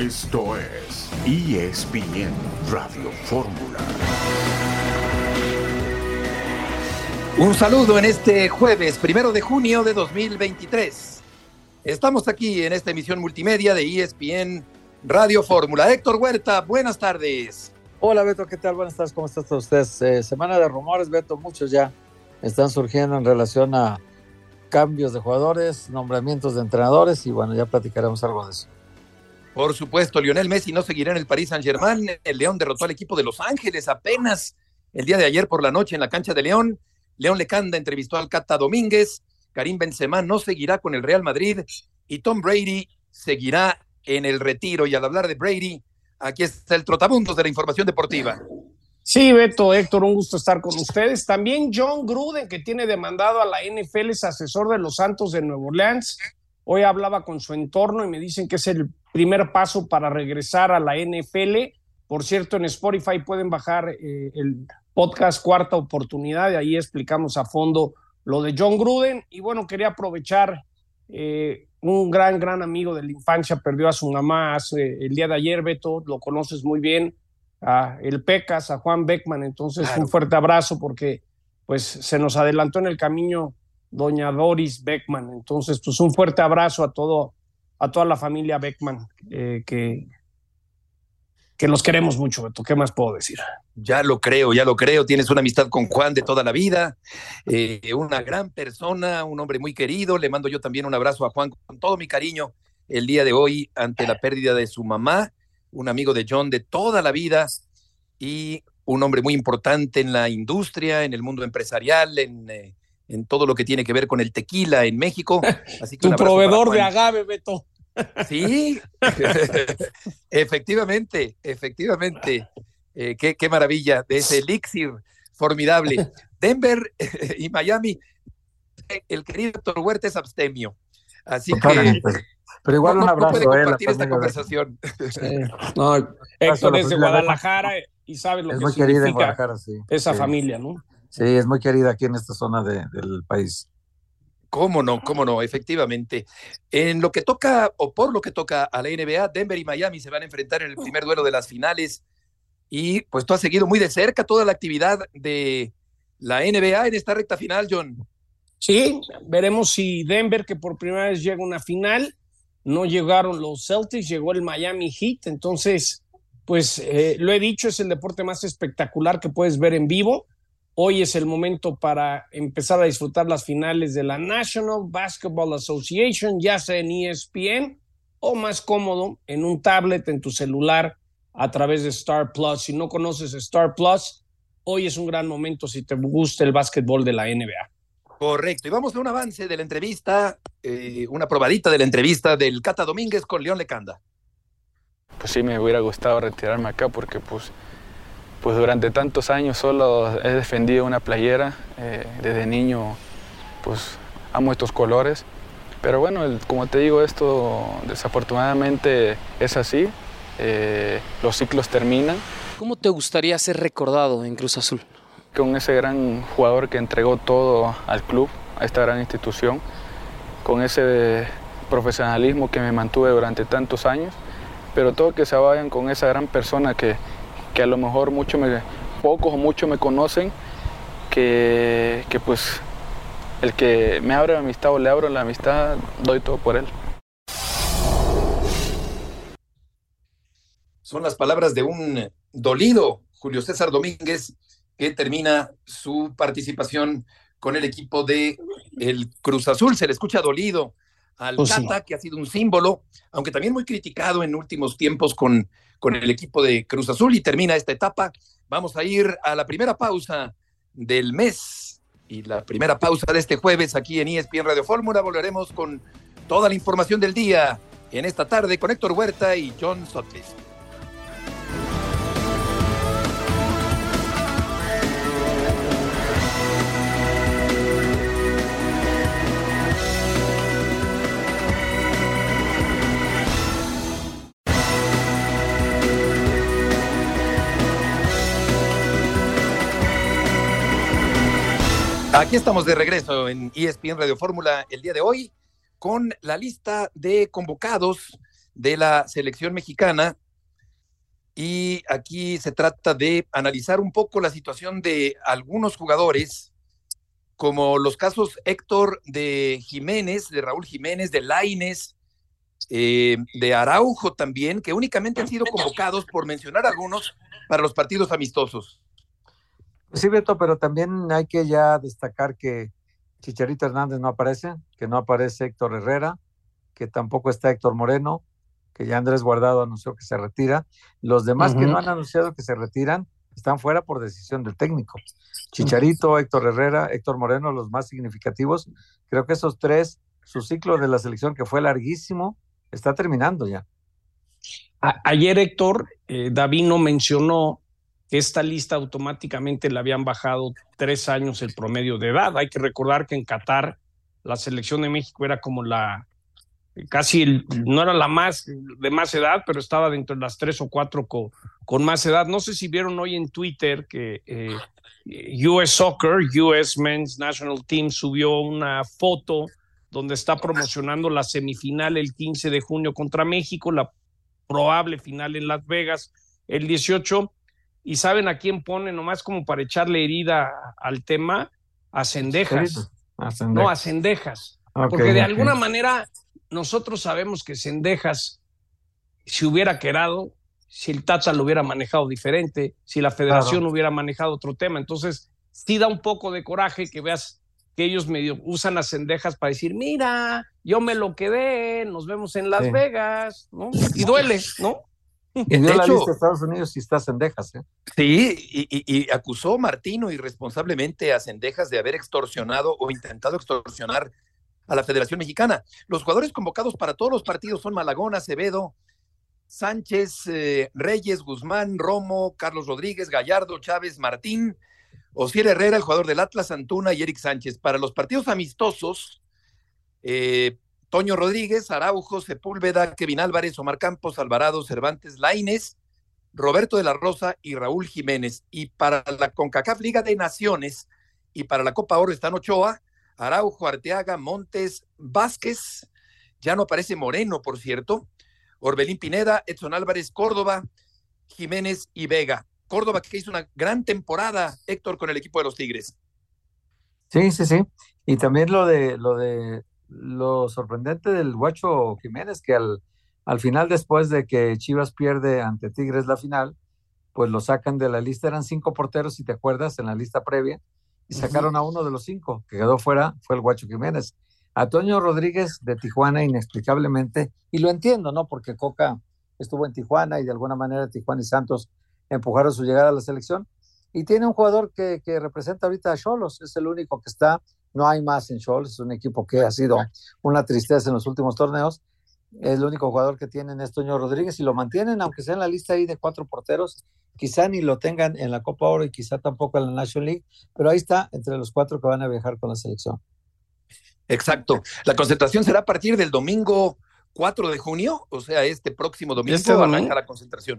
Esto es ESPN Radio Fórmula. Un saludo en este jueves, primero de junio de 2023. Estamos aquí en esta emisión multimedia de ESPN Radio Fórmula. Héctor Huerta, buenas tardes. Hola Beto, ¿qué tal? Buenas tardes, ¿cómo están todos ustedes? Eh, semana de rumores, Beto, muchos ya están surgiendo en relación a cambios de jugadores, nombramientos de entrenadores y bueno, ya platicaremos algo de eso. Por supuesto, Lionel Messi no seguirá en el Paris Saint-Germain. El León derrotó al equipo de Los Ángeles apenas el día de ayer por la noche en la cancha de León. León Lecanda entrevistó al Cata Domínguez. Karim Benzema no seguirá con el Real Madrid y Tom Brady seguirá en el retiro. Y al hablar de Brady, aquí está el trotabundos de la información deportiva. Sí, Beto, Héctor, un gusto estar con ustedes. También John Gruden, que tiene demandado a la NFL, es asesor de los Santos de Nuevo Orleans. Hoy hablaba con su entorno y me dicen que es el primer paso para regresar a la NFL. Por cierto, en Spotify pueden bajar eh, el podcast Cuarta Oportunidad, y ahí explicamos a fondo lo de John Gruden. Y bueno, quería aprovechar, eh, un gran, gran amigo de la infancia perdió a su mamá hace, el día de ayer, Beto, lo conoces muy bien, a el Pecas, a Juan Beckman. Entonces, un fuerte abrazo porque pues se nos adelantó en el camino doña Doris Beckman. Entonces, pues un fuerte abrazo a todo, a toda la familia Beckman, eh, que, que los queremos mucho, Beto. ¿Qué más puedo decir? Ya lo creo, ya lo creo. Tienes una amistad con Juan de toda la vida, eh, una gran persona, un hombre muy querido. Le mando yo también un abrazo a Juan con todo mi cariño el día de hoy ante la pérdida de su mamá, un amigo de John de toda la vida y un hombre muy importante en la industria, en el mundo empresarial, en, eh, en todo lo que tiene que ver con el tequila en México. Así que tu proveedor de agave, Beto. Sí, efectivamente, efectivamente. Eh, qué, qué, maravilla de ese elixir formidable. Denver y Miami, el querido Héctor Huerta es abstemio. Así que. Pero igual no, un abrazo no puede él. compartir esta conversación. Sí. No, Héctor es de Guadalajara y sabe lo es que muy querida en significa Guadalajara, sí. esa sí. familia, ¿no? Sí, es muy querida aquí en esta zona de, del país. ¿Cómo no? ¿Cómo no? Efectivamente. En lo que toca, o por lo que toca a la NBA, Denver y Miami se van a enfrentar en el primer duelo de las finales. Y pues tú has seguido muy de cerca toda la actividad de la NBA en esta recta final, John. Sí, veremos si Denver, que por primera vez llega a una final, no llegaron los Celtics, llegó el Miami Heat. Entonces, pues eh, lo he dicho, es el deporte más espectacular que puedes ver en vivo. Hoy es el momento para empezar a disfrutar las finales de la National Basketball Association, ya sea en ESPN o más cómodo en un tablet, en tu celular, a través de Star Plus. Si no conoces Star Plus, hoy es un gran momento si te gusta el básquetbol de la NBA. Correcto. Y vamos a un avance de la entrevista, eh, una probadita de la entrevista del Cata Domínguez con León Lecanda. Pues sí, me hubiera gustado retirarme acá porque pues pues durante tantos años solo he defendido una playera, eh, desde niño pues amo estos colores, pero bueno, el, como te digo, esto desafortunadamente es así, eh, los ciclos terminan. ¿Cómo te gustaría ser recordado en Cruz Azul? Con ese gran jugador que entregó todo al club, a esta gran institución, con ese profesionalismo que me mantuve durante tantos años, pero todo que se vayan con esa gran persona que, que a lo mejor mucho me, pocos o muchos me conocen, que, que, pues el que me abre la amistad o le abro la amistad, doy todo por él. Son las palabras de un dolido Julio César Domínguez que termina su participación con el equipo de el Cruz Azul. Se le escucha dolido al sí. Cata, que ha sido un símbolo, aunque también muy criticado en últimos tiempos con, con el equipo de Cruz Azul y termina esta etapa. Vamos a ir a la primera pausa del mes y la primera pausa de este jueves aquí en ESPN Radio Fórmula. Volveremos con toda la información del día en esta tarde con Héctor Huerta y John Sotlis. Aquí estamos de regreso en ESPN Radio Fórmula el día de hoy con la lista de convocados de la selección mexicana. Y aquí se trata de analizar un poco la situación de algunos jugadores, como los casos Héctor de Jiménez, de Raúl Jiménez, de Laines, eh, de Araujo también, que únicamente han sido convocados, por mencionar algunos, para los partidos amistosos. Sí, Beto, pero también hay que ya destacar que Chicharito Hernández no aparece, que no aparece Héctor Herrera, que tampoco está Héctor Moreno, que ya Andrés Guardado anunció que se retira. Los demás que no han anunciado que se retiran están fuera por decisión del técnico. Chicharito, Héctor Herrera, Héctor Moreno, los más significativos. Creo que esos tres, su ciclo de la selección que fue larguísimo, está terminando ya. ayer Héctor, eh, David no mencionó que esta lista automáticamente le habían bajado tres años el promedio de edad. Hay que recordar que en Qatar la selección de México era como la casi no era la más de más edad, pero estaba dentro de las tres o cuatro con, más edad. No sé si vieron hoy en Twitter que eh, US Soccer, US Men's National Team subió una foto donde está promocionando la semifinal el 15 de junio contra México, la probable final en Las Vegas el 18 y saben a quién pone, nomás como para echarle herida al tema, a Cendejas. No, a Cendejas. porque de alguna manera nosotros sabemos que Cendejas, si hubiera quedado, si el Tata lo hubiera manejado diferente, si la federación hubiera manejado otro tema. Entonces, sí da un poco de coraje que veas que ellos medio usan las cendejas para decir, mira, yo me lo quedé, nos vemos en Las Vegas, ¿no? Y duele, ¿no? Y de hecho, Estados Unidos y está Cendejas, ¿eh? Sí, y, y, acusó Martino irresponsablemente a Cendejas de haber extorsionado o intentado extorsionar a la Federación Mexicana. Los jugadores convocados para todos los partidos son Malagón, Acevedo, Sánchez, eh, Reyes, Guzmán, Romo, Carlos Rodríguez, Gallardo, Chávez, Martín, Osier Herrera, el jugador del Atlas, Antuna y Eric Sánchez. Para los partidos amistosos, eh, Toño Rodríguez, Araujo, Sepúlveda, Kevin Álvarez, Omar Campos, Alvarado, Cervantes, Laines, Roberto de la Rosa y Raúl Jiménez. Y para la CONCACAF Liga de Naciones y para la Copa Oro están Ochoa, Araujo, Arteaga, Montes, Vázquez, ya no aparece Moreno, por cierto, Orbelín Pineda, Edson Álvarez, Córdoba, Jiménez y Vega. Córdoba que hizo una gran temporada, Héctor, con el equipo de los Tigres. Sí, sí, sí. Y también lo de lo de lo sorprendente del Guacho Jiménez, que al, al final, después de que Chivas pierde ante Tigres la final, pues lo sacan de la lista, eran cinco porteros, si te acuerdas, en la lista previa, y sacaron a uno de los cinco, que quedó fuera, fue el Guacho Jiménez. A Toño Rodríguez de Tijuana, inexplicablemente, y lo entiendo, ¿no? Porque Coca estuvo en Tijuana y de alguna manera Tijuana y Santos empujaron su llegada a la selección. Y tiene un jugador que, que representa ahorita a Cholos, es el único que está no hay más en Scholz, es un equipo que ha sido una tristeza en los últimos torneos. Es el único jugador que tienen es Toño Rodríguez y lo mantienen, aunque sea en la lista ahí de cuatro porteros. Quizá ni lo tengan en la Copa Oro y quizá tampoco en la National League, pero ahí está entre los cuatro que van a viajar con la selección. Exacto. La concentración será a partir del domingo 4 de junio, o sea, este próximo domingo este arranca la concentración.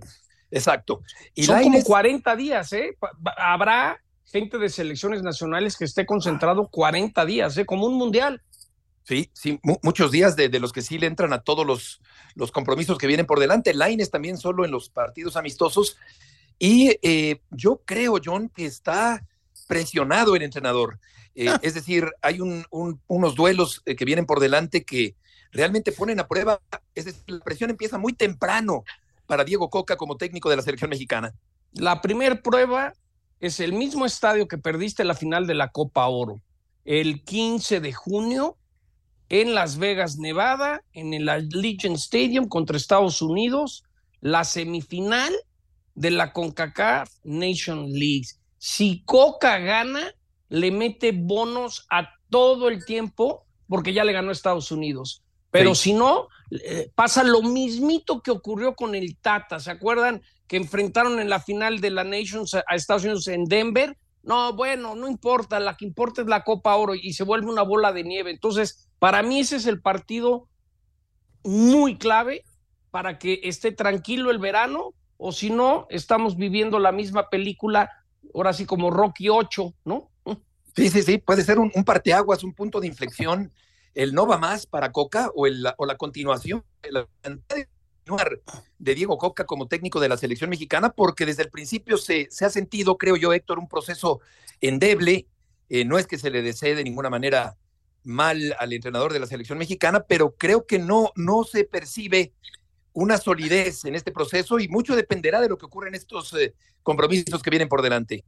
Exacto. Y Son como 40 días, ¿eh? Habrá gente de selecciones nacionales que esté concentrado 40 días, ¿eh? como un mundial. Sí, sí, muchos días de, los que sí le entran a todos los, los compromisos que vienen por delante. Laines también solo en los partidos amistosos. Y eh, yo creo, John, que está presionado el entrenador. Eh, ah. Es decir, hay un, unos duelos eh, que vienen por delante que realmente ponen a prueba. Es decir, la presión empieza muy temprano para Diego Coca como técnico de la selección mexicana. La primera prueba es el mismo estadio que perdiste la final de la Copa Oro, el 15 de junio en Las Vegas, Nevada, en el Allegiant Stadium contra Estados Unidos, la semifinal de la CONCACAF Nation League. Si Coca gana, le mete bonos a todo el tiempo porque ya le ganó a Estados Unidos. Pero si no, eh, pasa lo mismito que ocurrió con el Tata. ¿Se acuerdan que enfrentaron en la final de la Nations a Estados Unidos en Denver. No, bueno, no importa, la que importa es la Copa Oro y se vuelve una bola de nieve. Entonces, para mí ese es el partido muy clave para que esté tranquilo el verano, o si no, estamos viviendo la misma película, ahora sí como Rocky 8, ¿no? Sí, sí, sí, puede ser un, un parteaguas, un punto de inflexión, el no va más para Coca o, el, la continuación de Diego Coca como técnico de la selección mexicana, porque desde el principio se, se ha sentido, creo yo, Héctor, un proceso endeble. Eh, no es que se le desee de ninguna manera mal al entrenador de la selección mexicana, pero creo que no, no se percibe una solidez en este proceso y mucho dependerá de lo que ocurra en estos eh, compromisos que vienen por delante.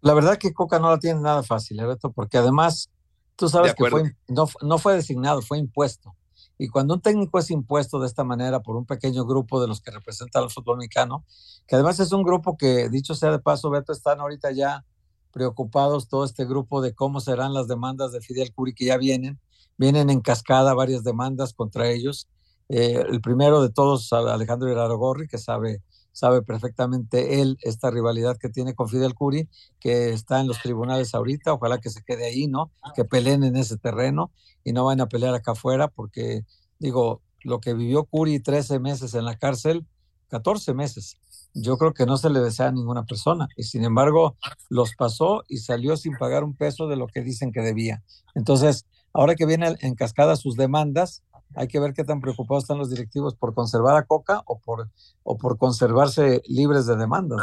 La verdad que Coca no la tiene nada fácil, Alberto, porque además tú sabes que fue, no, no fue designado, fue impuesto. Y cuando un técnico es impuesto de esta manera por un pequeño grupo de los que representan al fútbol mexicano, que además es un grupo que, dicho sea de paso, Beto, están ahorita ya preocupados todo este grupo de cómo serán las demandas de Fidel Curi que ya vienen. Vienen en cascada varias demandas contra ellos. Eh, el primero de todos, Alejandro Irarogorri, que sabe, sabe perfectamente él esta rivalidad que tiene con Fidel Curi, que está en los tribunales ahorita. Ojalá que se quede ahí, ¿no? Que peleen en ese terreno y no vayan a pelear acá afuera, porque, digo, lo que vivió Curi 13 meses en la cárcel, 14 meses, yo creo que no se le desea a ninguna persona y sin embargo los pasó y salió sin pagar un peso de lo que dicen que debía. Entonces, ahora que vienen en cascada sus demandas, hay que ver qué tan preocupados están los directivos por conservar a Coca o por, o por conservarse libres de demandas.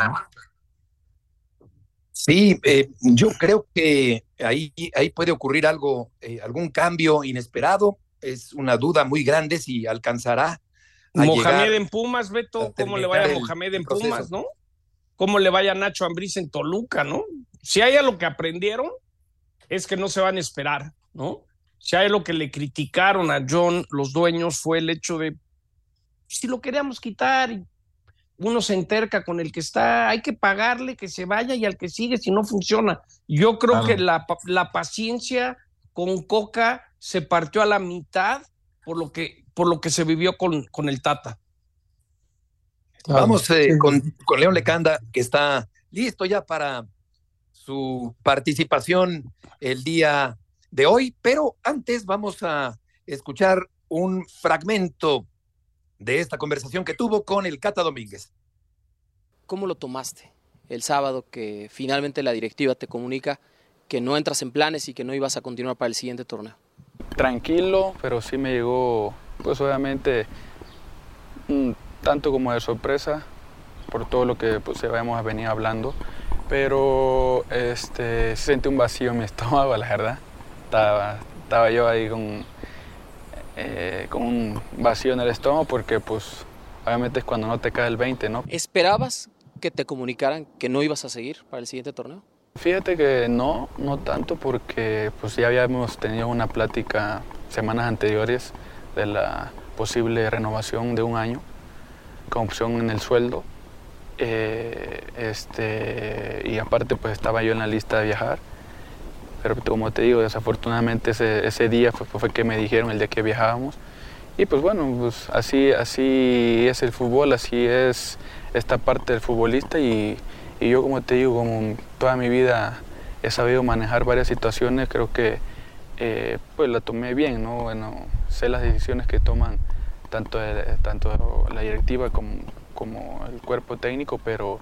Sí, eh, yo creo que ahí, ahí puede ocurrir algo, eh, algún cambio inesperado. Es una duda muy grande si alcanzará Mohamed en Pumas, Beto, cómo le vaya a Mohamed en Pumas, ¿no? Cómo le vaya a Nacho Ambriz en Toluca, ¿no? Si hay lo que aprendieron, es que no se van a esperar, ¿no? Si hay lo que le criticaron a John, los dueños, fue el hecho de, si lo queríamos quitar, uno se enterca con el que está, hay que pagarle que se vaya y al que sigue si no funciona. Yo creo que la, la paciencia con Coca se partió a la mitad por lo que por lo que se vivió con, con el Tata. Vamos eh, con, con León Lecanda, que está listo ya para su participación el día de hoy, pero antes vamos a escuchar un fragmento de esta conversación que tuvo con el Cata Domínguez. ¿Cómo lo tomaste el sábado que finalmente la directiva te comunica que no entras en planes y que no ibas a continuar para el siguiente torneo? Tranquilo, pero sí me llegó pues obviamente tanto como de sorpresa por todo lo que pues, habíamos venido hablando, pero este, sentí un vacío en mi estómago, la verdad. Estaba, estaba yo ahí con, eh, con un vacío en el estómago porque pues obviamente es cuando no te cae el 20, ¿no? ¿Esperabas que te comunicaran que no ibas a seguir para el siguiente torneo? Fíjate que no, no tanto porque pues ya habíamos tenido una plática semanas anteriores de la posible renovación de un año con opción en el sueldo. Eh, este, y aparte pues estaba yo en la lista de viajar. Pero como te digo, desafortunadamente ese, ese día fue, fue, que me dijeron el día que viajábamos. Y pues bueno, pues así, así es el fútbol, así es esta parte del futbolista y, y yo como te digo, como toda mi vida he sabido manejar varias situaciones, creo que eh, pues la tomé bien, ¿no? Bueno, sé las decisiones que toman tanto, tanto la directiva como, como, el cuerpo técnico, pero,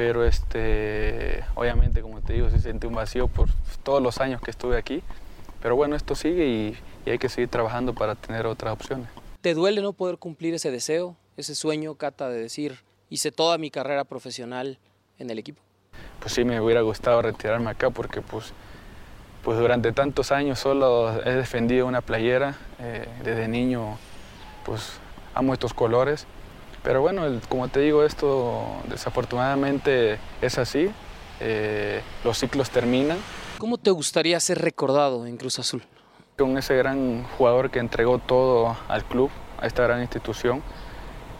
pero este, obviamente, como te digo, sí sentí un vacío por todos los años que estuve aquí, pero bueno, esto sigue y, y hay que seguir trabajando para tener otras opciones. ¿Te duele no poder cumplir ese deseo, ese sueño, Cata, de decir, hice toda mi carrera profesional en el equipo? Pues sí, me hubiera gustado retirarme acá porque pues pues durante tantos años solo he defendido una playera, eh, desde niño pues amo estos colores, pero bueno, como te digo, esto desafortunadamente es así, eh, los ciclos terminan. ¿Cómo te gustaría ser recordado en Cruz Azul? Con ese gran jugador que entregó todo al club, a esta gran institución,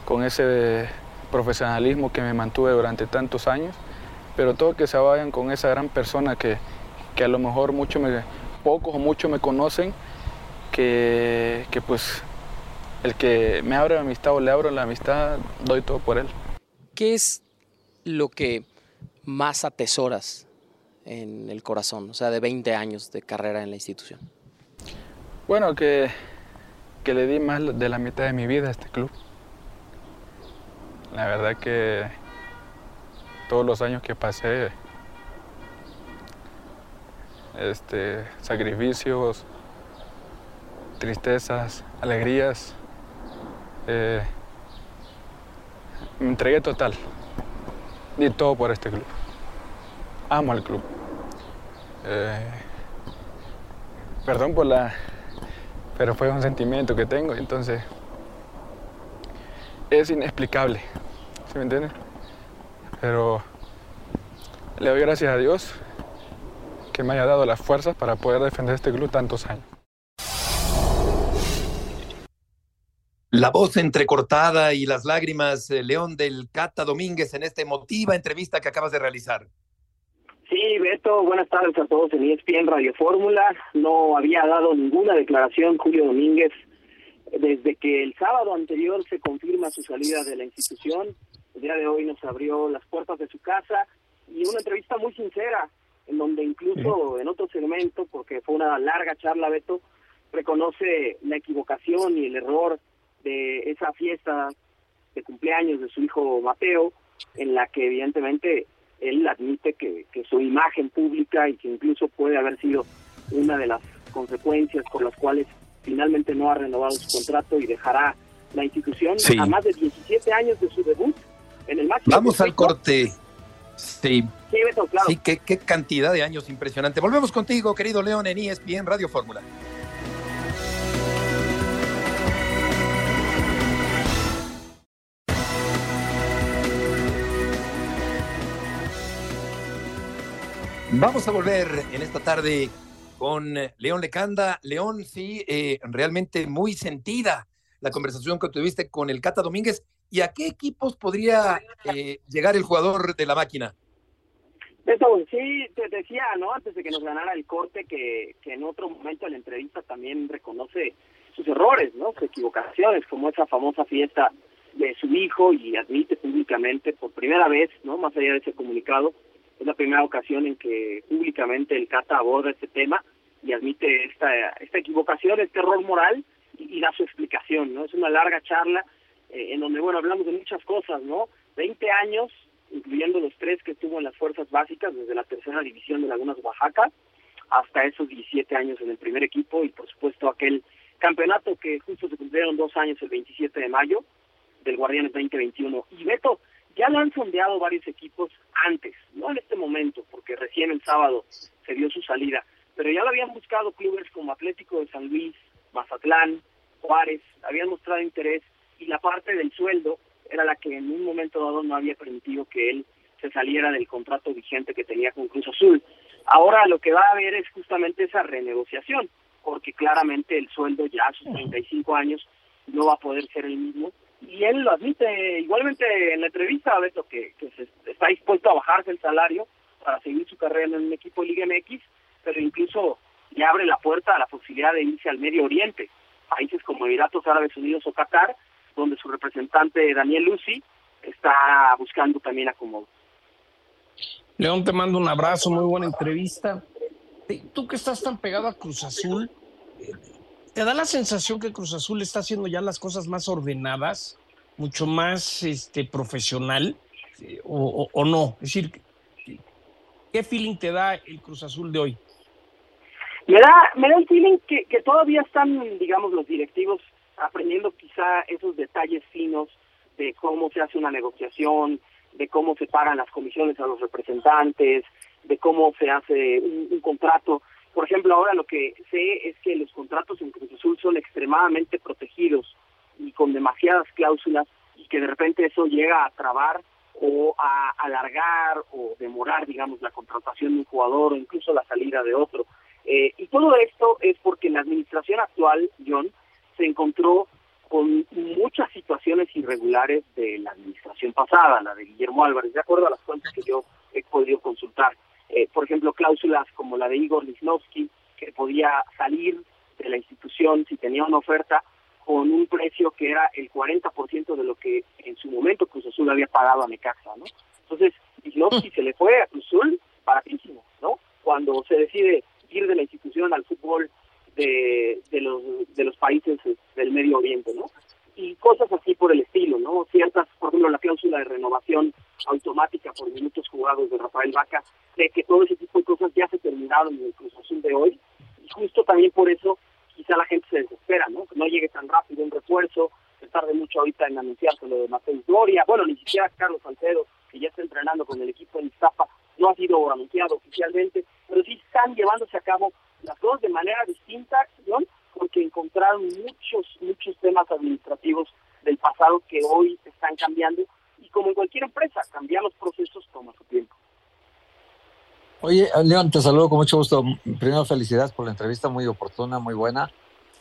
con ese profesionalismo que me mantuve durante tantos años, pero todo que se vayan con esa gran persona que, que a lo mejor mucho me, pocos o muchos me conocen, que, que pues el que me abre la amistad o le abro la amistad, doy todo por él. ¿Qué es lo que más atesoras en el corazón, o sea, de 20 años de carrera en la institución? Bueno, que, que le di más de la mitad de mi vida a este club. La verdad que todos los años que pasé este, sacrificios, tristezas, alegrías. Eh, me entregué total. Di todo por este club. Amo al club. Eh, perdón por la... Pero fue un sentimiento que tengo, entonces es inexplicable, ¿sí me entiendes? Pero le doy gracias a Dios que me haya dado las fuerzas para poder defender este club tantos años. La voz entrecortada y las lágrimas, eh, León del Cata Domínguez, en esta emotiva entrevista que acabas de realizar. Sí, Beto, buenas tardes a todos en ESPN Radio Fórmula. No había dado ninguna declaración Julio Domínguez desde que el sábado anterior se confirma su salida de la institución. El día de hoy nos abrió las puertas de su casa y una entrevista muy sincera, en donde incluso en otro segmento, porque fue una larga charla, Beto, reconoce la equivocación y el error de esa fiesta de cumpleaños de su hijo Mateo, en la que evidentemente él admite que, que su imagen pública y que incluso puede haber sido una de las consecuencias por las cuales finalmente no ha renovado su contrato y dejará la institución a más de 17 años de su debut en el máximo. Vamos al corte. Sí. Sí, Beto, claro. Sí, qué, qué cantidad de años impresionante. Volvemos contigo, querido León, en ESPN Radio Fórmula. Vamos a volver en esta tarde con León Lecanda. León, sí, eh, realmente muy sentida la conversación que tuviste con el Cata Domínguez. ¿Y a qué equipos podría eh, llegar el jugador de la máquina? Beto, sí, te decía, ¿no? Antes de que nos ganara el corte, que, que en otro momento en la entrevista también reconoce sus errores, ¿no? Sus equivocaciones, como esa famosa fiesta de su hijo y admite públicamente por primera vez, ¿no? Más allá de ese comunicado, es la primera ocasión en que públicamente el Cata aborda este tema y admite esta, esta equivocación, este error moral y, da su explicación, ¿no? Es una larga charla eh, en donde, bueno, hablamos de muchas cosas, ¿no? 20 años, incluyendo los tres que estuvo en las fuerzas básicas, desde la tercera división de Lagunas Oaxaca hasta esos 17 años en el primer equipo y, por supuesto, aquel campeonato que justo se cumplieron dos años el 27 de mayo del Guardianes 2021. Y Beto, ya lo han sondeado varios equipos antes, no en este momento, porque recién el sábado se dio su salida, pero ya lo habían buscado clubes como Atlético de San Luis, Mazatlán, Juárez, habían mostrado interés y la parte del sueldo era la que en un momento dado no había permitido que él se saliera del contrato vigente que tenía con Cruz Azul. Ahora lo que va a haber es justamente esa renegociación, porque claramente el sueldo ya a sus 35 años no va a poder ser el mismo y él lo admite igualmente en la entrevista, Beto, que, que se, está dispuesto a bajarse el salario para seguir su carrera en un equipo de Liga MX, pero incluso le abre la puerta a la posibilidad de irse al Medio Oriente, países como Emiratos Árabes Unidos o Qatar, donde su representante Daniel Lucy está buscando también acomodo. León, te mando un abrazo, muy buena entrevista. Tú que estás tan pegado a Cruz Azul, ¿te da la sensación que Cruz Azul está haciendo ya las cosas más ordenadas, mucho más este, profesional, o, o, no? Es decir, ¿qué feeling te da el Cruz Azul de hoy? Me da, me da el feeling que, que todavía están, digamos, los directivos aprendiendo quizá esos detalles finos de cómo se hace una negociación, de cómo se pagan las comisiones a los representantes, de cómo se hace un, contrato. Por ejemplo, ahora lo que sé es que los contratos en Cruz Azul son extremadamente protegidos y con demasiadas cláusulas y que de repente eso llega a trabar o a alargar o demorar, digamos, la contratación de un jugador o incluso la salida de otro. Eh, y todo esto es porque la administración actual, John, se encontró con muchas situaciones irregulares de la administración pasada, la de Guillermo Álvarez, de acuerdo a las cuentas que yo he podido consultar. Eh, por ejemplo, cláusulas como la de Igor Lichnowsky, que podía salir de la institución si tenía una oferta con un precio que era el 40% de lo que en su momento Cruz Azul había pagado a Necaxa, ¿no? Entonces, Lichnowsky se le fue a Cruz Azul baratísimo, ¿no? Cuando se decide ir de la institución al fútbol de, de los de los países del Medio Oriente, ¿no? Y cosas así por el estilo, ¿no? Ciertas, por ejemplo, la cláusula de renovación automática por minutos jugados de Rafael Vaca, de que todo ese tipo de cosas ya se terminaron en el Cruz Azul de hoy, y justo también por eso quizá la gente se desespera, ¿no? Que no llegue tan rápido un refuerzo, que tarde mucho ahorita en anunciarse lo de Mateus Gloria, bueno, ni siquiera Carlos Salcedo, que ya está entrenando con el equipo en Iztapa, no ha sido anunciado oficialmente, pero sí están llevándose a cabo las cosas de manera distinta, John, porque encontraron muchos, muchos temas administrativos del pasado que hoy están cambiando y como en cualquier empresa, cambiar los procesos toma su tiempo. Oye, León, te saludo con mucho gusto. Primero, felicidades por la entrevista, muy oportuna, muy buena,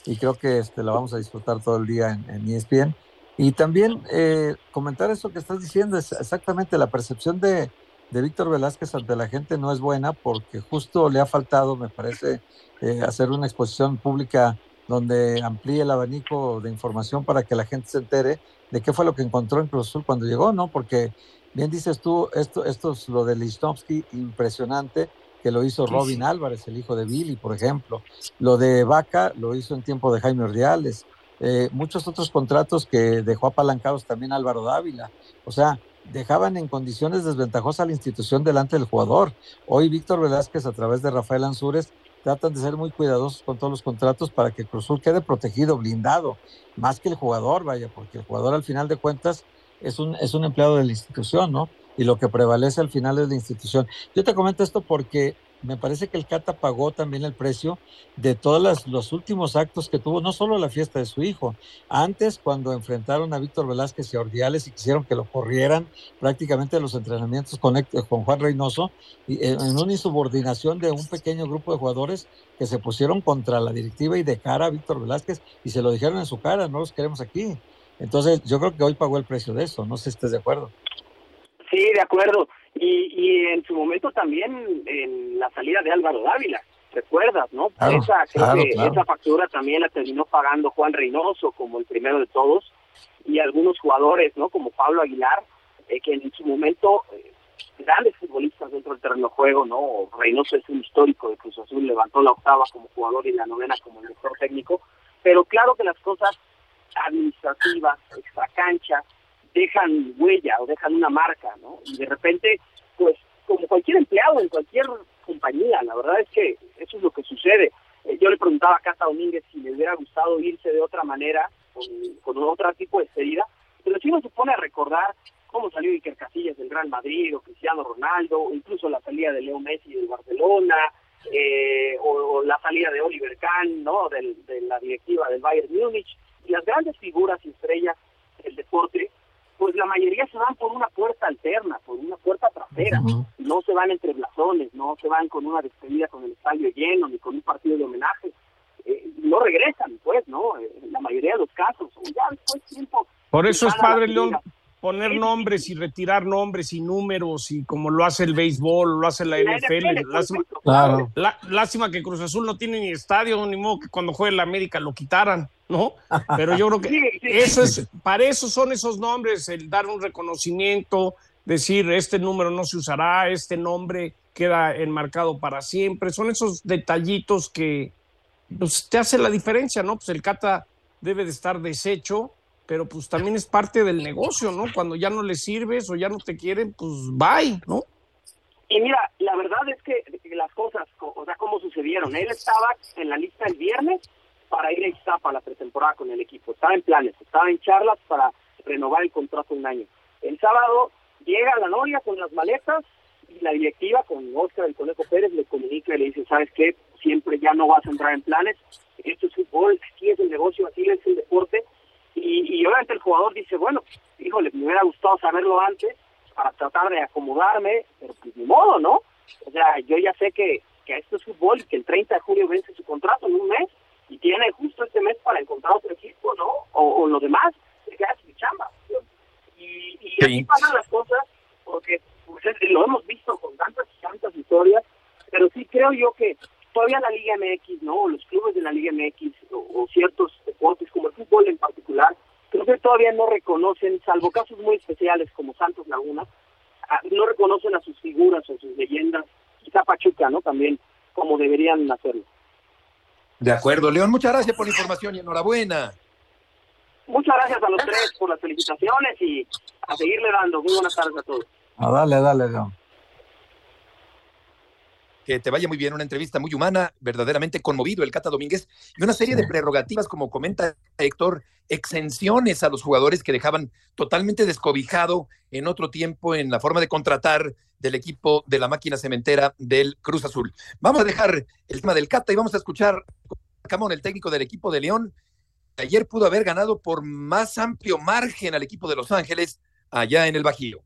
y creo que este, la vamos a disfrutar todo el día en, en ESPN. Y también eh, comentar eso que estás diciendo, es exactamente la percepción de, de Víctor Velázquez ante la gente no es buena porque justo le ha faltado, me parece, eh, hacer una exposición pública donde amplíe el abanico de información para que la gente se entere de qué fue lo que encontró en Cruz Azul cuando llegó, ¿no? Porque bien dices tú, esto, esto es lo de Listovsky, impresionante, que lo hizo Robin Álvarez, el hijo de Billy, por ejemplo. Lo de Vaca lo hizo en tiempo de Jaime Ordiales. Eh, muchos otros contratos que dejó apalancados también Álvaro Dávila. O sea, dejaban en condiciones desventajosas a la institución delante del jugador. Hoy Víctor Velázquez, a través de Rafael Ansúrez, tratan de ser muy cuidadosos con todos los contratos para que Cruzul quede protegido, blindado, más que el jugador, vaya, porque el jugador al final de cuentas es un, es un empleado de la institución, ¿no? Y lo que prevalece al final es la institución. Yo te comento esto porque me parece que el Cata pagó también el precio de todos los últimos actos que tuvo, no solo la fiesta de su hijo, antes cuando enfrentaron a Víctor Velázquez y a Ordiales y quisieron que lo corrieran prácticamente los entrenamientos con, con Juan Reynoso, y, en una insubordinación de un pequeño grupo de jugadores que se pusieron contra la directiva y de cara a Víctor Velázquez y se lo dijeron en su cara, no los queremos aquí. Entonces yo creo que hoy pagó el precio de eso, no sé si estés de acuerdo. De acuerdo. Y, y en su momento también en la salida de Álvaro Dávila, recuerdas, ¿no? esa, esa factura también la terminó pagando Juan Reynoso como el primero de todos y algunos jugadores, ¿no? Como Pablo Aguilar, eh, que en su momento eh, grandes futbolistas dentro del terreno de juego, ¿no? Reynoso es un histórico de Cruz Azul, levantó la octava como jugador y la novena como director técnico, pero claro que las cosas administrativas, extra cancha, dejan huella o dejan una marca, ¿no? Y de repente, pues, como cualquier empleado en cualquier compañía, la verdad es que eso es lo que sucede. Eh, yo le preguntaba a Cata Domínguez si le hubiera gustado irse de otra manera, con, con otro tipo de despedida, pero si uno se pone a recordar cómo salió Iker Casillas del Real Madrid, o Cristiano Ronaldo, o incluso la salida de Leo Messi del Barcelona, eh, o, la salida de Oliver Kahn, ¿no? Del, de la directiva del Bayern Múnich, y las grandes figuras y estrellas del deporte, pues la mayoría se van por una puerta alterna, por una puerta trasera. No se van entre blasones, no se van con una despedida con el estadio lleno, ni con un partido de homenaje. Eh, no regresan, pues, ¿no? En eh, la mayoría de los casos. Ya después tiempo. Por eso es padre, León, poner nombres y retirar nombres y números y como lo hace el béisbol, lo hace la, NFL. lástima, claro. lástima que Cruz Azul no tiene ni estadio, ni modo que cuando juegue la América lo quitaran. ¿No? Pero yo creo que eso es, para eso son esos nombres, el dar un reconocimiento, decir este número no se usará, este nombre queda enmarcado para siempre, son esos detallitos que pues, te hacen la diferencia, ¿no? Pues el Cata debe de estar deshecho, pero pues también es parte del negocio, ¿no? Cuando ya no le sirves o ya no te quieren, pues bye, ¿no? Y mira, la verdad es que las cosas, o sea, cómo sucedieron. Él estaba en la lista el viernes para ir a Iztapa la pretemporada con el equipo. Estaba en planes, estaba en charlas para renovar el contrato un año. El sábado llega la novia con las maletas y la directiva con Oscar el Conejo Pérez le comunica y le dice, ¿sabes qué? Siempre ya no vas a entrar en planes, esto es fútbol, aquí es el negocio, aquí es el deporte. Y, y obviamente el jugador dice, bueno, híjole, me hubiera gustado saberlo antes para tratar de acomodarme, pero pues ni modo, ¿no? O sea, yo ya sé que, que esto es fútbol y que el 30 de julio vence su contrato en un mes y tiene justo este mes para encontrar otro equipo, ¿no? O, lo demás, se queda sin chamba. Y, y así pasan las cosas porque pues, lo hemos visto con tantas y tantas historias, pero sí creo yo que todavía la Liga MX, ¿no? Los clubes de la Liga MX o, ciertos deportes como el fútbol en particular, creo que todavía no reconocen, salvo casos muy especiales como Santos Laguna, no reconocen a sus figuras o sus leyendas, quizá Pachuca, ¿no? También como deberían hacerlo. De acuerdo, León, muchas gracias por la información y enhorabuena. Muchas gracias a los tres por las felicitaciones y a seguirle dando. Muy buenas tardes a todos. Ah, dale, dale, León. Que te vaya muy bien, una entrevista muy humana, verdaderamente conmovido el Cata Domínguez, y una serie de prerrogativas, como comenta Héctor, exenciones a los jugadores que dejaban totalmente descobijado en otro tiempo en la forma de contratar del equipo de la máquina cementera del Cruz Azul. Vamos a dejar el tema del Cata y vamos a escuchar a Camón, el técnico del equipo de León. Ayer pudo haber ganado por más amplio margen al equipo de Los Ángeles allá en el Bajío.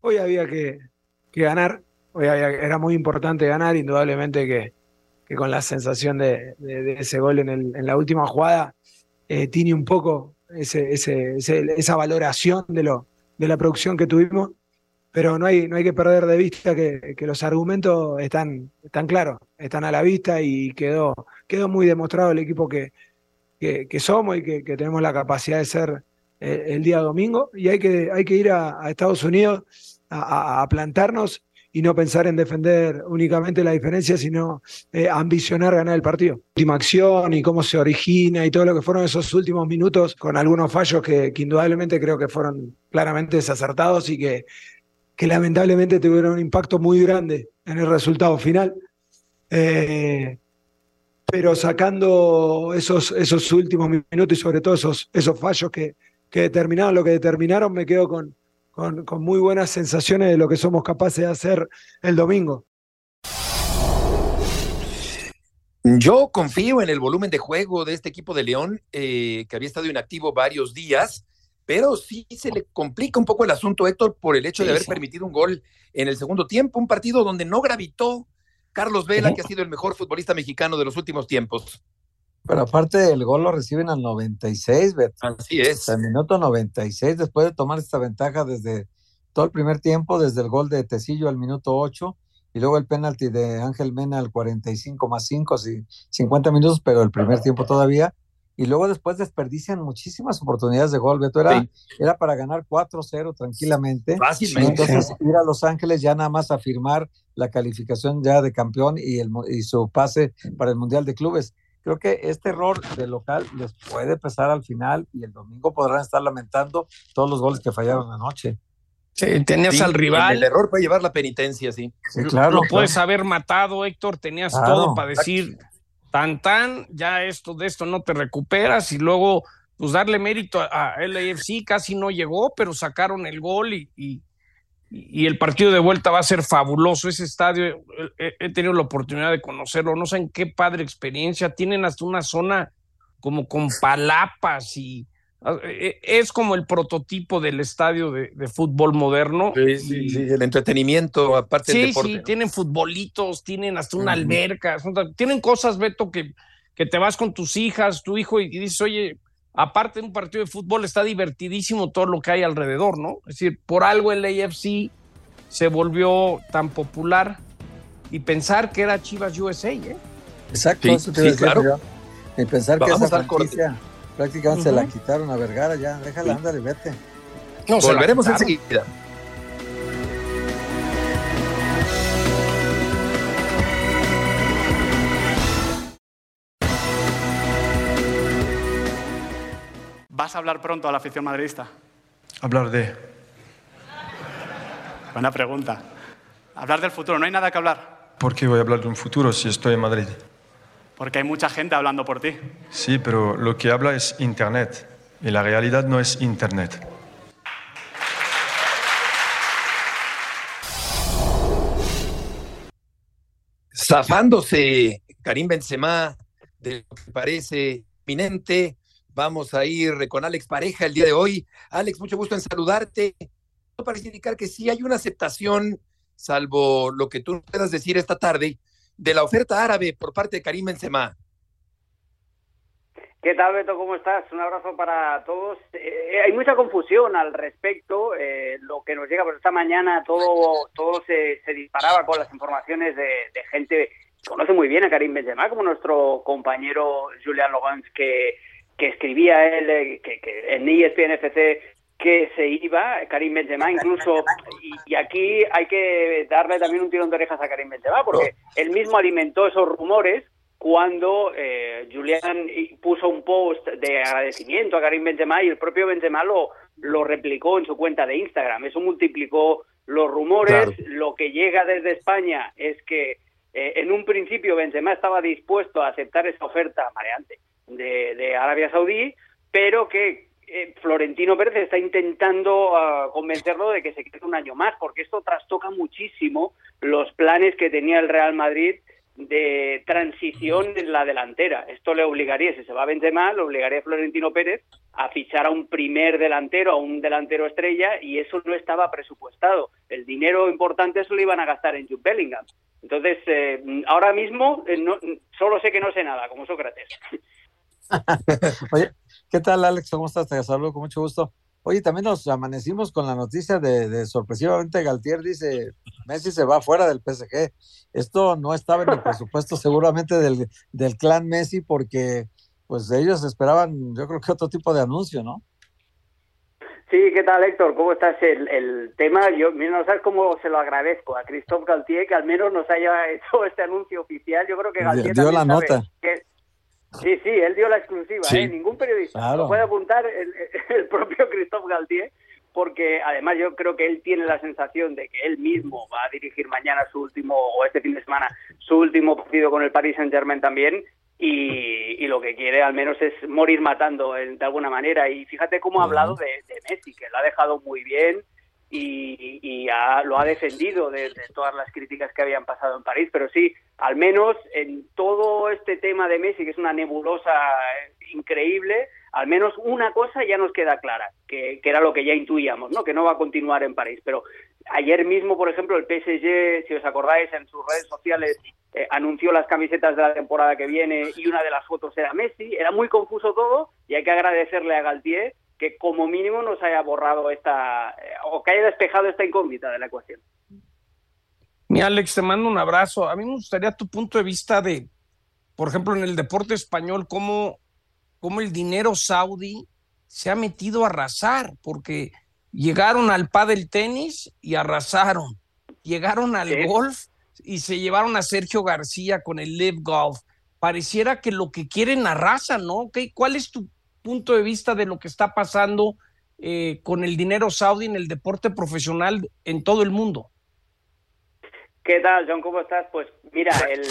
Hoy había que, ganar, era muy importante ganar, indudablemente que, con la sensación de, ese gol en, en, la última jugada eh, tiene un poco ese, esa valoración de, lo, de la producción que tuvimos, pero no hay, no hay que perder de vista que, los argumentos están, están claros, están a la vista y quedó, quedó muy demostrado el equipo que, que, somos y que, tenemos la capacidad de ser eh, el, día domingo. Y hay que, hay que ir a, Estados Unidos a, plantarnos y no pensar en defender únicamente la diferencia, sino eh, ambicionar ganar el partido. Última acción y cómo se origina y todo lo que fueron esos últimos minutos con algunos fallos que, indudablemente creo que fueron claramente desacertados y que, que, lamentablemente tuvieron un impacto muy grande en el resultado final. Eh, pero sacando esos, esos últimos minutos y sobre todo esos, esos fallos que, que determinaron lo que determinaron, me quedo con, con, muy buenas sensaciones de lo que somos capaces de hacer el domingo. Yo confío en el volumen de juego de este equipo de León, eh, que había estado inactivo varios días, pero sí se le complica un poco el asunto, Héctor, por el hecho de haber permitido un gol en el segundo tiempo, un partido donde no gravitó Carlos Vela, que ha sido el mejor futbolista mexicano de los últimos tiempos. Pero aparte del gol lo reciben al 96, Beto. Así es. Al minuto 96, después de tomar esta ventaja desde todo el primer tiempo, desde el gol de Tecillo al minuto 8 y luego el penalti de Ángel Mena al 45 más 5, 50 minutos, pero el primer tiempo todavía. Y luego después desperdician muchísimas oportunidades de gol, Beto. Era, era para ganar 4-0 tranquilamente. Fácilmente. Entonces ir a Los Ángeles ya nada más a firmar la calificación ya de campeón y, el, y su pase para el Mundial de Clubes Creo que este error de local les puede pesar al final y el domingo podrán estar lamentando todos los goles que fallaron anoche. Sí, tenías al rival. El error puede llevar la penitencia, sí. sí claro. Lo puedes haber matado, Héctor. Tenías todo para decir, tan tan, ya esto de esto no te recuperas y luego, pues darle mérito a, LAFC, casi no llegó, pero sacaron el gol y, y el partido de vuelta va a ser fabuloso. Ese estadio, he, tenido la oportunidad de conocerlo, no saben qué padre experiencia. Tienen hasta una zona como con palapas y ah, e, e, es como el prototipo del estadio de, fútbol moderno. Sí, sí, el entretenimiento, aparte del deporte. Sí, tienen futbolitos, tienen hasta una alberca, tienen cosas, Beto, que, que te vas con tus hijas, tu hijo y dices, oye, aparte de un partido de fútbol, está divertidísimo todo lo que hay alrededor, ¿no? Es decir, por algo el AFC se volvió tan popular y pensar que era Chivas USA, ¿eh? Exacto, eso te sí, claro. Y pensar que esa franquicia prácticamente se la quitaron a Vergara, ya, déjala, sí. ándale, vete. No, Volveremos enseguida. ¿Vas a hablar pronto a la afición madridista? Hablar de. Buena pregunta. Hablar del futuro, no hay nada que hablar. ¿Por qué voy a hablar de un futuro si estoy en Madrid? Porque hay mucha gente hablando por ti. Sí, pero lo que habla es Internet y la realidad no es Internet. Zafándose Karim Benzema de lo que parece inminente, Vamos a ir con Alex Pareja el día de hoy. Alex, mucho gusto en saludarte. Parece indicar que sí hay una aceptación, salvo lo que tú puedas decir esta tarde, de la oferta árabe por parte de Karim Benzema. ¿Qué tal, Beto? ¿Cómo estás? Un abrazo para todos. Eh, hay mucha confusión al respecto. Eh, lo que nos llega por esta mañana, todo, todo se, disparaba con las informaciones de, gente que conoce muy bien a Karim Benzema, como nuestro compañero Julian Logans, que que escribía él eh, que, que en ESPN FC que se iba, Karim Benzema incluso, y, aquí hay que darle también un tirón de orejas a Karim Benzema, porque él mismo alimentó esos rumores cuando eh, Julián puso un post de agradecimiento a Karim Benzema y el propio Benzema lo, lo replicó en su cuenta de Instagram. Eso multiplicó los rumores. Lo que llega desde España es que eh, en un principio Benzema estaba dispuesto a aceptar esa oferta mareante de, Arabia Saudí, pero que eh, Florentino Pérez está intentando ah, convencerlo de que se quede un año más, porque esto trastoca muchísimo los planes que tenía el Real Madrid de transición en la delantera. Esto le obligaría, si se va a Benzema, le obligaría a Florentino Pérez a fichar a un primer delantero, a un delantero estrella, y eso no estaba presupuestado. El dinero importante eso lo iban a gastar en Jude Bellingham. Entonces, eh, ahora mismo eh, no, solo sé que no sé nada, como Sócrates. Oye, ¿qué tal, Alex? ¿Cómo estás? Te saludo con mucho gusto. Oye, también nos amanecimos con la noticia de, sorpresivamente Galtier dice, Messi se va fuera del PSG. Esto no estaba en el presupuesto seguramente del, del clan Messi porque pues ellos esperaban, yo creo que otro tipo de anuncio, ¿no? Sí, ¿qué tal Héctor? ¿Cómo estás? El, el tema, yo, mira, no sabes cómo se lo agradezco a Christophe Galtier que al menos nos haya hecho este anuncio oficial. Yo creo que Galtier dio la nota. Sí, sí, él dio la exclusiva, ¿eh? ningún periodista. Lo puede apuntar el, propio Christophe Galtier, porque además yo creo que él tiene la sensación de que él mismo va a dirigir mañana su último, o este fin de semana, su último partido con el Paris Saint Germain también, y, lo que quiere al menos es morir matando de alguna manera. Y fíjate cómo ha hablado de, de Messi, que lo ha dejado muy bien, y, lo ha defendido de, todas las críticas que habían pasado en París, pero sí, al menos en todo este tema de Messi, que es una nebulosa increíble, al menos una cosa ya nos queda clara, que, era lo que ya intuíamos, ¿no? que no va a continuar en París. Pero ayer mismo, por ejemplo, el PSG, si os acordáis, en sus redes sociales eh, anunció las camisetas de la temporada que viene y una de las fotos era Messi. Era muy confuso todo y hay que agradecerle a Galtier que como mínimo nos haya borrado esta, eh, o que haya despejado esta incógnita de la ecuación. Mi Alex, te mando un abrazo. A mí me gustaría tu punto de vista de, por ejemplo, en el deporte español, cómo, cómo el dinero saudí se ha metido a arrasar, porque llegaron al del tenis y arrasaron. Llegaron al golf y se llevaron a Sergio García con el Live Golf. Pareciera que lo que quieren arrasan, ¿no? ¿Cuál es tu punto de vista de lo que está pasando eh, con el dinero saudí en el deporte profesional en todo el mundo. ¿Qué tal, John? ¿Cómo estás? Pues mira, el,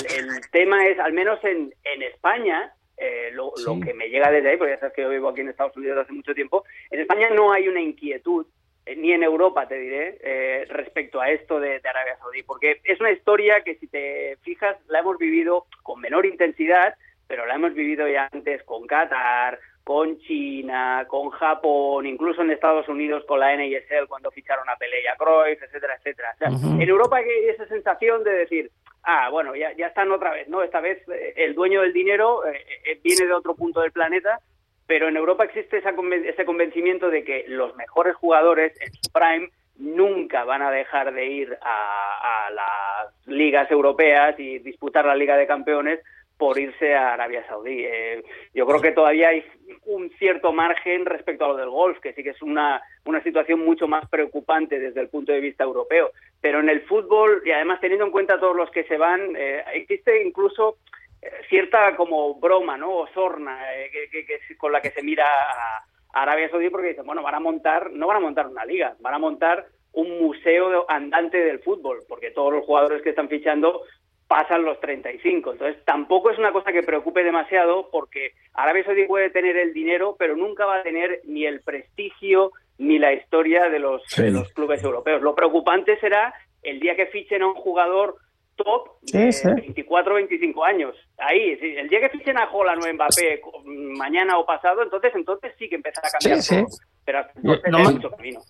tema es, al menos en, en España, eh, lo, que me llega desde ahí, porque ya sabes que yo vivo aquí en Estados Unidos hace mucho tiempo, en España no hay una inquietud, eh, ni en Europa te diré, respecto a esto de, de, Arabia Saudí, porque es una historia que si te fijas la hemos vivido con menor intensidad, pero la hemos vivido ya antes con Qatar, con China, con Japón, incluso en Estados Unidos con la NISL cuando ficharon a Pelé y a Cruyff, etcétera, etcétera. En Europa hay esa sensación de decir, ah, bueno, ya, ya están otra vez, ¿no? Esta vez eh, el dueño del dinero eh, eh, viene de otro punto del planeta, pero en Europa existe esa ese convencimiento de que los mejores jugadores en su prime nunca van a dejar de ir a, a las ligas europeas y disputar la Liga de Campeones por irse a Arabia Saudí. Eh, yo creo que todavía hay un cierto margen respecto a lo del golf, que sí que es una, una situación mucho más preocupante desde el punto de vista europeo. Pero en el fútbol, y además teniendo en cuenta todos los que se van, eh, existe incluso eh, cierta como broma, ¿no? O sorna, que, con la que se mira a, Arabia Saudí porque dicen, bueno, van a montar, no van a montar una liga, van a montar un museo andante del fútbol, porque todos los jugadores que están fichando pasan los 35. Entonces, tampoco es una cosa que preocupe demasiado porque Arabia Saudí puede tener el dinero, pero nunca va a tener ni el prestigio ni la historia de los, los clubes europeos. Lo preocupante será el día que fichen a un jugador top de 24 25 años. Ahí, el día que fichen a Holland o Mbappé mañana o pasado, entonces entonces sí que empezará a cambiar todo. Pero hasta entonces no, mucho camino.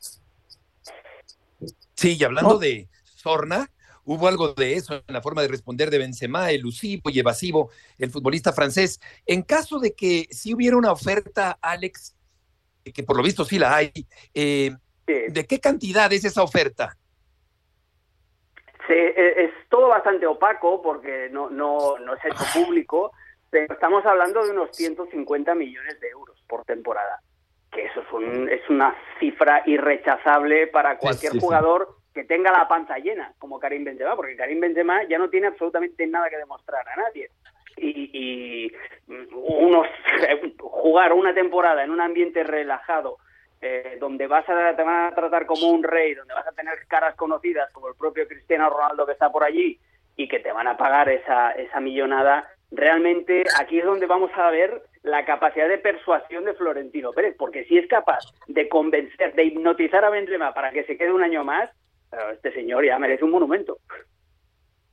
Sí, y hablando de Zorna, Hubo algo de eso en la forma de responder de Benzema, elusivo y evasivo, el futbolista francés. En caso de que si hubiera una oferta, Alex, que por lo visto sí la hay, eh, ¿de qué cantidad es esa oferta? Sí, e, es todo bastante opaco porque no, no, no es hecho público, pero estamos hablando de unos 150 millones de euros por temporada, que eso es, un, es una cifra irrechazable para cualquier jugador que tenga la panza llena, como Karim Benzema, porque Karim Benzema ya no tiene absolutamente nada que demostrar a nadie. Y, unos, jugar una temporada en un ambiente relajado, eh, donde vas a, te van a tratar como un rey, donde vas a tener caras conocidas, como el propio Cristiano Ronaldo que está por allí, y que te van a pagar esa, esa millonada, realmente aquí es donde vamos a ver la capacidad de persuasión de Florentino Pérez, porque si es capaz de convencer, de hipnotizar a Benzema para que se quede un año más, este señor ya merece un monumento.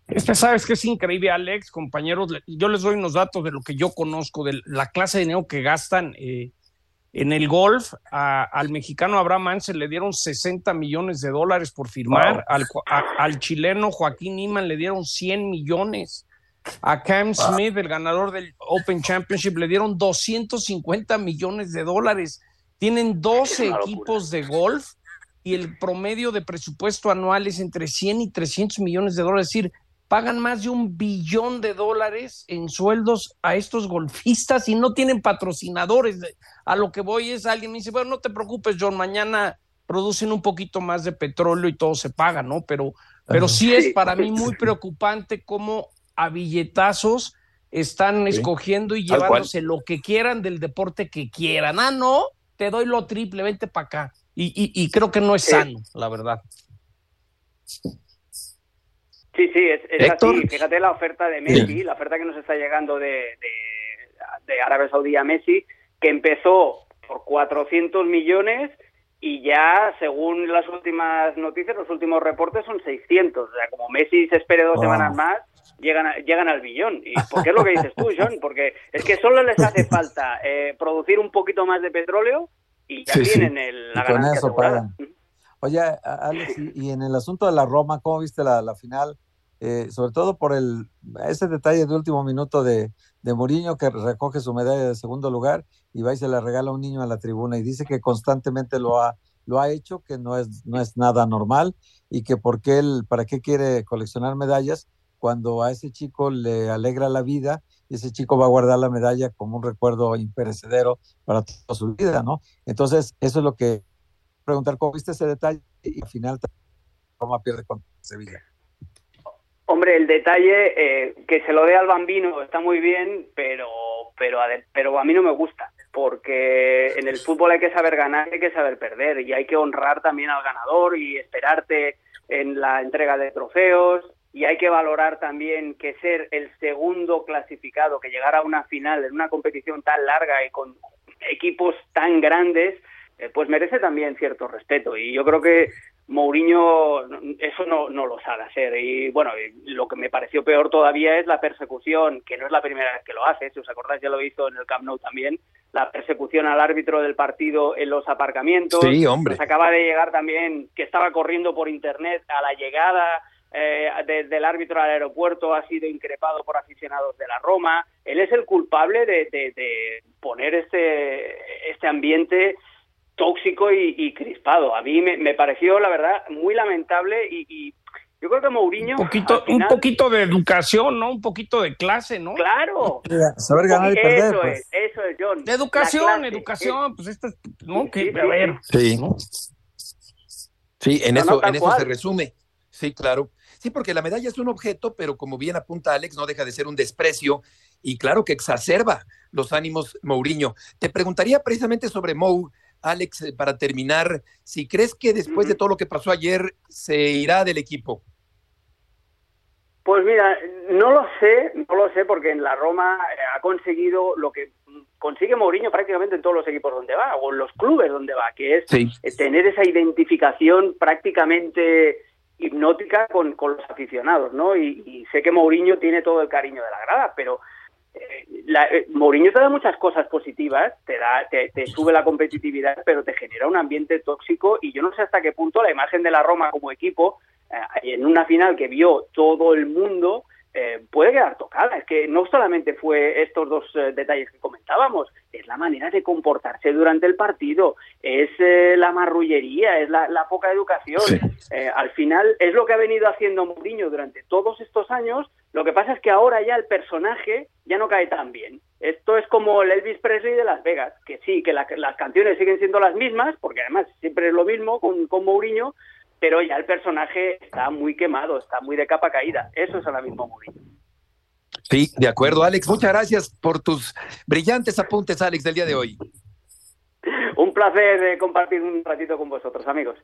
Este, sabes que es increíble, Alex, compañeros. Yo les doy unos datos de lo que yo conozco, de la clase de dinero que gastan eh, en el golf. al mexicano Abraham Ansel le dieron 60 millones de dólares por firmar. Al, al, chileno Joaquín Iman le dieron 100 millones. A Cam Smith, el ganador del Open Championship, le dieron 250 millones de dólares. Tienen 12 equipos de golf y el promedio de presupuesto anual es entre 100 y 300 millones de dólares. Es decir, pagan más de un billón de dólares en sueldos a estos golfistas y no tienen patrocinadores. A lo que voy es alguien me dice, bueno, no te preocupes, John, mañana producen un poquito más de petróleo y todo se paga, ¿no? Pero, pero sí es para mí muy preocupante cómo a billetazos están escogiendo y llevándose lo que quieran del deporte que quieran. Ah, no, te doy lo triple, vente para acá. Y, creo que no es sano, la verdad. Sí, sí, es, así. Fíjate la oferta de Messi, la oferta que nos está llegando de, de, de Arabia Saudí a Messi, que empezó por 400 millones y ya, según las últimas noticias, los últimos reportes son 600. O sea, como Messi se espere dos semanas más, llegan, llegan al billón. ¿Y por qué es lo que dices tú, John? Porque es que solo les hace falta eh, producir un poquito más de petróleo y ya tienen El, la con eso pagan. Oye, Alex, y, en el asunto de la Roma, ¿cómo viste la, la final? Eh, sobre todo por el ese detalle de último minuto de, de Mourinho que recoge su medalla de segundo lugar y va y se la regala a un niño a la tribuna y dice que constantemente lo ha, lo ha hecho, que no es, no es nada normal y que por qué él, para qué quiere coleccionar medallas cuando a ese chico le alegra la vida ese chico va a guardar la medalla como un recuerdo imperecedero para toda su vida, ¿no? Entonces, eso es lo que preguntar, ¿cómo viste ese detalle? Y al final, ¿cómo pierde con Sevilla? Hombre, el detalle eh, que se lo dé al bambino está muy bien, pero, pero, pero a mí no me gusta, porque en el fútbol hay que saber ganar, hay que saber perder y hay que honrar también al ganador y esperarte en la entrega de trofeos y hay que valorar también que ser el segundo clasificado, que llegar a una final en una competición tan larga y con equipos tan grandes, eh, pues merece también cierto respeto. Y yo creo que Mourinho eso no, no lo sabe hacer. Y bueno, lo que me pareció peor todavía es la persecución, que no es la primera vez que lo hace, si os acordáis ya lo hizo en el Camp Nou también, la persecución al árbitro del partido en los aparcamientos. Sí, hombre. Nos acaba de llegar también que estaba corriendo por internet a la llegada eh, desde el árbitro al aeropuerto ha sido increpado por aficionados de la Roma. Él es el culpable de, poner este, este ambiente tóxico y, crispado. A mí me, pareció, la verdad, muy lamentable y, yo creo que Mourinho... Un poquito, un poquito de educación, ¿no? Un poquito de clase, ¿no? Claro. Saber ganar y perder. Eso pues. es, eso es, John. De educación, educación, pues esto, ¿no? que, a ver. Sí. Sí, en eso, en eso se resume. Sí, claro. Sí, porque la medalla es un objeto, pero como bien apunta Alex, no deja de ser un desprecio y claro que exacerba los ánimos Mourinho. Te preguntaría precisamente sobre Mou, Alex, eh, para terminar, si crees que después de todo lo que pasó ayer se irá del equipo. Pues mira, no lo sé, no lo sé porque en la Roma eh, ha conseguido lo que consigue Mourinho prácticamente en todos los equipos donde va o en los clubes donde va, que es eh, tener esa identificación prácticamente hipnótica con, con los aficionados, ¿no? Y, sé que Mourinho tiene todo el cariño de la grada, pero eh, la, eh, Mourinho te da muchas cosas positivas, te da, te, sube la competitividad, pero te genera un ambiente tóxico y yo no sé hasta qué punto la imagen de la Roma como equipo eh, en una final que vio todo el mundo eh, puede quedar tocada. Es que no solamente fue estos dos eh, detalles que comentábamos, es la manera de comportarse durante el partido, es eh, la marrullería, es la, poca educación. al final es lo que ha venido haciendo Mourinho durante todos estos años. Lo que pasa es que ahora ya el personaje ya no cae tan bien. Esto es como el Elvis Presley de Las Vegas, que sí, que las canciones siguen siendo las mismas, porque además siempre es lo mismo con, con Mourinho, pero ya el personaje está muy quemado, está muy de capa caída. Eso es ahora mismo Mourinho. Sí, de acuerdo, Alex. Muchas gracias por tus brillantes apuntes, Alex, del día de hoy. Un placer compartir un ratito con vosotros, amigos.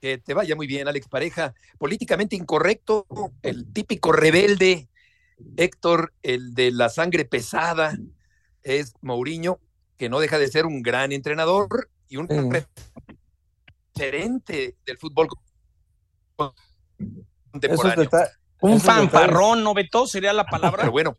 Que te vaya muy bien, Alex Pareja. Políticamente incorrecto, el típico rebelde, Héctor, el de la sangre pesada, es Mourinho, que no deja de ser un gran entrenador y un referente del fútbol contemporáneo. Un fanfarrón, ¿no, Beto? Sería la palabra. Pero bueno,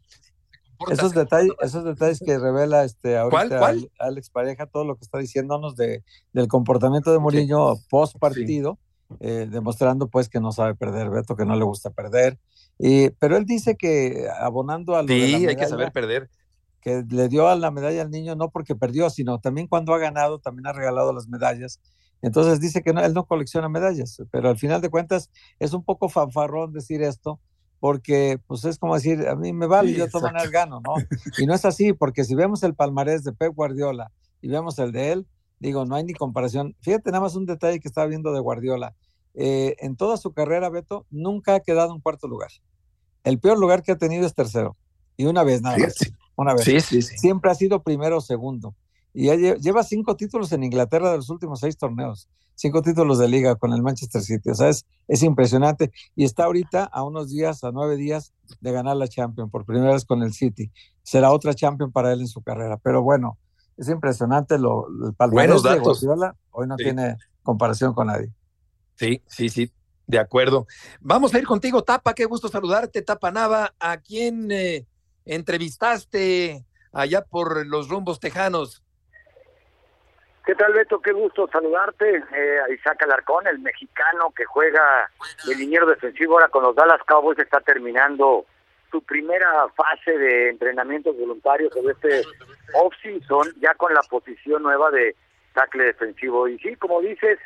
esos detalles, esos detalles que revela este ahorita Alex Pareja, todo lo que está diciéndonos de, del comportamiento de Mourinho post partido, eh, demostrando pues que no sabe perder, Beto, que no le gusta perder. Y, pero él dice que abonando a lo sí, hay que saber perder. Que le dio a la medalla al niño no porque perdió, sino también cuando ha ganado, también ha regalado las medallas. Entonces dice que no, él no colecciona medallas, pero al final de cuentas es un poco fanfarrón decir esto, porque pues es como decir, a mí me vale, yo tomo el gano, ¿no? Y no es así, porque si vemos el palmarés de Pep Guardiola y vemos el de él, digo, no hay ni comparación. Fíjate nada más un detalle que estaba viendo de Guardiola. Eh, en toda su carrera, Beto, nunca ha quedado en cuarto lugar. El peor lugar que ha tenido es tercero. Y una vez nada más. Una vez. Sí, sí, sí. Siempre ha sido primero o segundo. Y ya lleva cinco títulos en Inglaterra de los últimos seis torneos cinco títulos de liga con el Manchester City. O sea, es, es impresionante. Y está ahorita a unos días, a nueve días de ganar la Champions por primera vez con el City. Será otra Champions para él en su carrera. Pero bueno, es impresionante lo, el de Guardiola. Hoy no tiene comparación con nadie. Sí, sí, sí. De acuerdo. Vamos a ir contigo, Tapa. Qué gusto saludarte, Tapa Nava. ¿A quién eh, entrevistaste allá por los rumbos tejanos? ¿Qué tal, Beto? Qué gusto saludarte. Eh, a Isaac Alarcón, el mexicano que juega el liniero defensivo ahora con los Dallas Cowboys, está terminando su primera fase de entrenamientos voluntarios sobre este off-season, ya con la posición nueva de tackle defensivo. Y sí, como dices,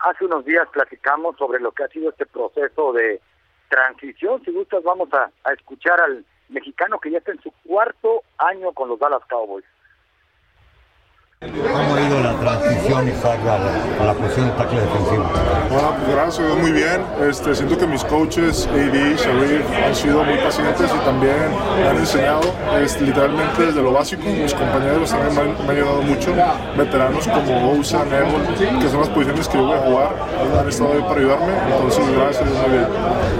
hace unos días platicamos sobre lo que ha sido este proceso de transición. Si gustas, vamos a escuchar al mexicano que ya está en su cuarto año con los Dallas Cowboys. ¿Cómo ha ido la transición y a la, a la posición de tackle defensivo? Bueno, pues gracias, muy bien. Este, siento que mis coaches, AD, Sharif, han sido muy pacientes y también me han enseñado literalmente desde lo básico. Mis compañeros también me han, ayudado mucho. Veteranos como Ousa, Neville, que son las posiciones que yo voy a jugar, han estado ahí para ayudarme. Entonces, gracias, muy bien.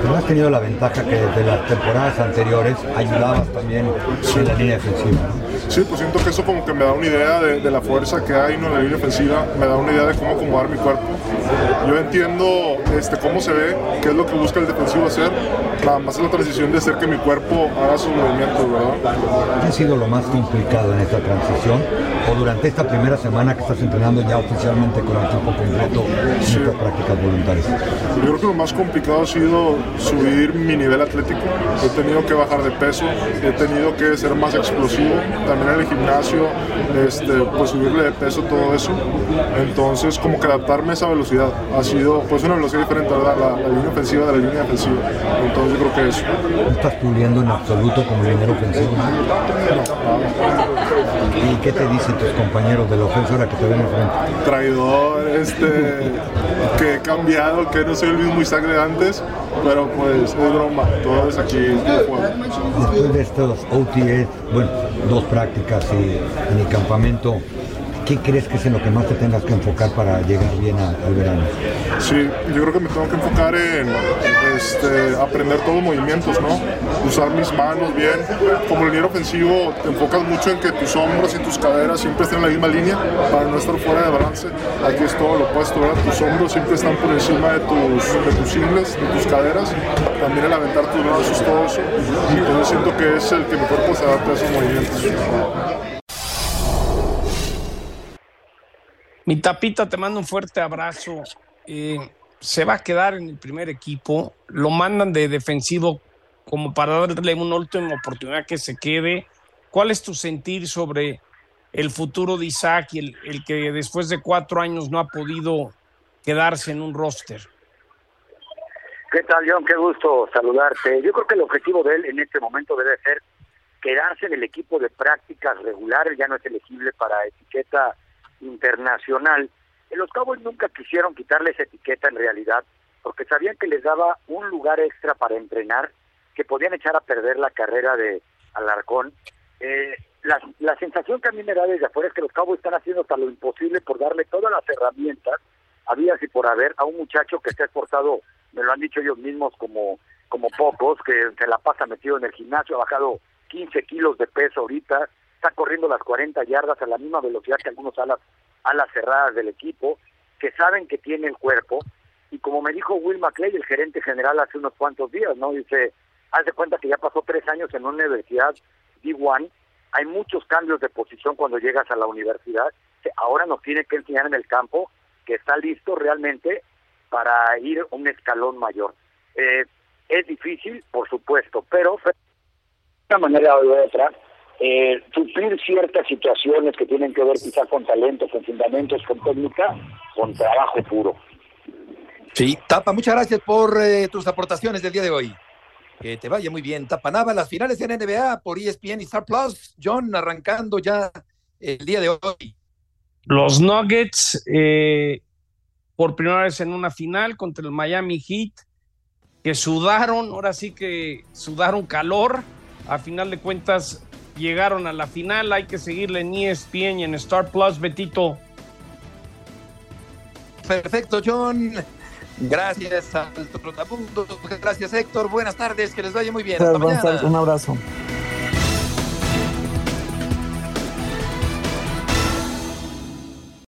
¿No has tenido la ventaja que desde las temporadas anteriores ayudabas también en la línea defensiva? Sí, pues siento que eso como que me da una idea de, la fuerza que hay en la línea ofensiva, me da una idea de cómo acomodar mi cuerpo. Yo entiendo este, cómo se ve, qué es lo que busca el defensivo hacer, nada más es la transición de hacer que mi cuerpo haga sus movimientos, ¿verdad? ¿Qué ha sido lo más complicado en esta transición o durante esta primera semana que estás entrenando ya oficialmente con el equipo completo en estas prácticas voluntarias? Yo creo que lo más complicado ha sido subir mi nivel atlético. He tenido que bajar de peso, he tenido que ser más explosivo, también en el gimnasio, este, pues subirle de peso, todo eso. Entonces, como que adaptarme a esa velocidad ha sido pues una velocidad diferente, ¿verdad? La, la línea ofensiva de la línea defensiva. Entonces, yo creo que eso. ¿No estás puliendo en absoluto como línea ofensivo? ¿Y qué te dicen tus compañeros de la ofensora que te ven enfrente? Traidor, este, que he cambiado, que no soy el mismo Isaac de antes, pero pues es broma, todo es aquí. Después de estos OTA, bueno, dos prácticas y, en el campamento, ¿qué crees que es en lo que más te tengas que enfocar para llegar bien al verano? Sí, yo creo que me tengo que enfocar en este, aprender todos los movimientos, ¿no? Usar mis manos bien. Como liniero ofensivo te enfocas mucho en que tus hombros y tus caderas siempre estén en la misma línea para no estar fuera de balance. Aquí es todo lo opuesto, ¿verdad? Tus hombros siempre están por encima de tus, de ingles, de tus caderas. También el aventar tus brazos, todo eso. Entonces siento que es el que mi cuerpo se adapte a esos movimientos. Mi tapita, te mando un fuerte abrazo. Eh, se va a quedar en el primer equipo. Lo mandan de defensivo como para darle una última oportunidad que se quede. ¿Cuál es tu sentir sobre el futuro de Isaac y el, el que después de cuatro años no ha podido quedarse en un roster? ¿Qué tal, John? Qué gusto saludarte. Yo creo que el objetivo de él en este momento debe ser quedarse en el equipo de prácticas regulares, ya no es elegible para etiqueta internacional. Los Cowboys nunca quisieron quitarle esa etiqueta en realidad, porque sabían que les daba un lugar extra para entrenar, que podían echar a perder la carrera de Alarcón. Eh, la, la sensación que a mí me da desde afuera es que los Cowboys están haciendo hasta lo imposible por darle todas las herramientas había y por haber a un muchacho que se ha esforzado, me lo han dicho ellos mismos como, como pocos, que se la pasa metido en el gimnasio, ha bajado 15 kilos de peso ahorita, está corriendo las 40 yardas a la misma velocidad que algunos alas, alas cerradas del equipo, que saben que tiene el cuerpo, y como me dijo Will McClay, el gerente general, hace unos cuantos días, ¿no? Dice, haz de cuenta que ya pasó tres años en una universidad D1, hay muchos cambios de posición cuando llegas a la universidad, ahora nos tiene que enseñar en el campo que está listo realmente para ir un escalón mayor. Eh, es difícil, por supuesto, pero de una manera u otra, eh, suplir ciertas situaciones que tienen que ver quizá con talento, con fundamentos, con técnica, con trabajo puro. Sí, Tapa, muchas gracias por eh, tus aportaciones del día de hoy. Que te vaya muy bien. Tapa Nava, las finales en NBA por ESPN y Star Plus. John, arrancando ya el día de hoy. Los Nuggets, eh, por primera vez en una final contra el Miami Heat, que sudaron, ahora sí que sudaron calor. A final de cuentas, llegaron a la final. Hay que seguirle en ESPN y en Star Plus, Betito. Perfecto, John. Gracias al Trotamundo. Gracias, Héctor. Buenas tardes. Que les vaya muy bien. Un abrazo.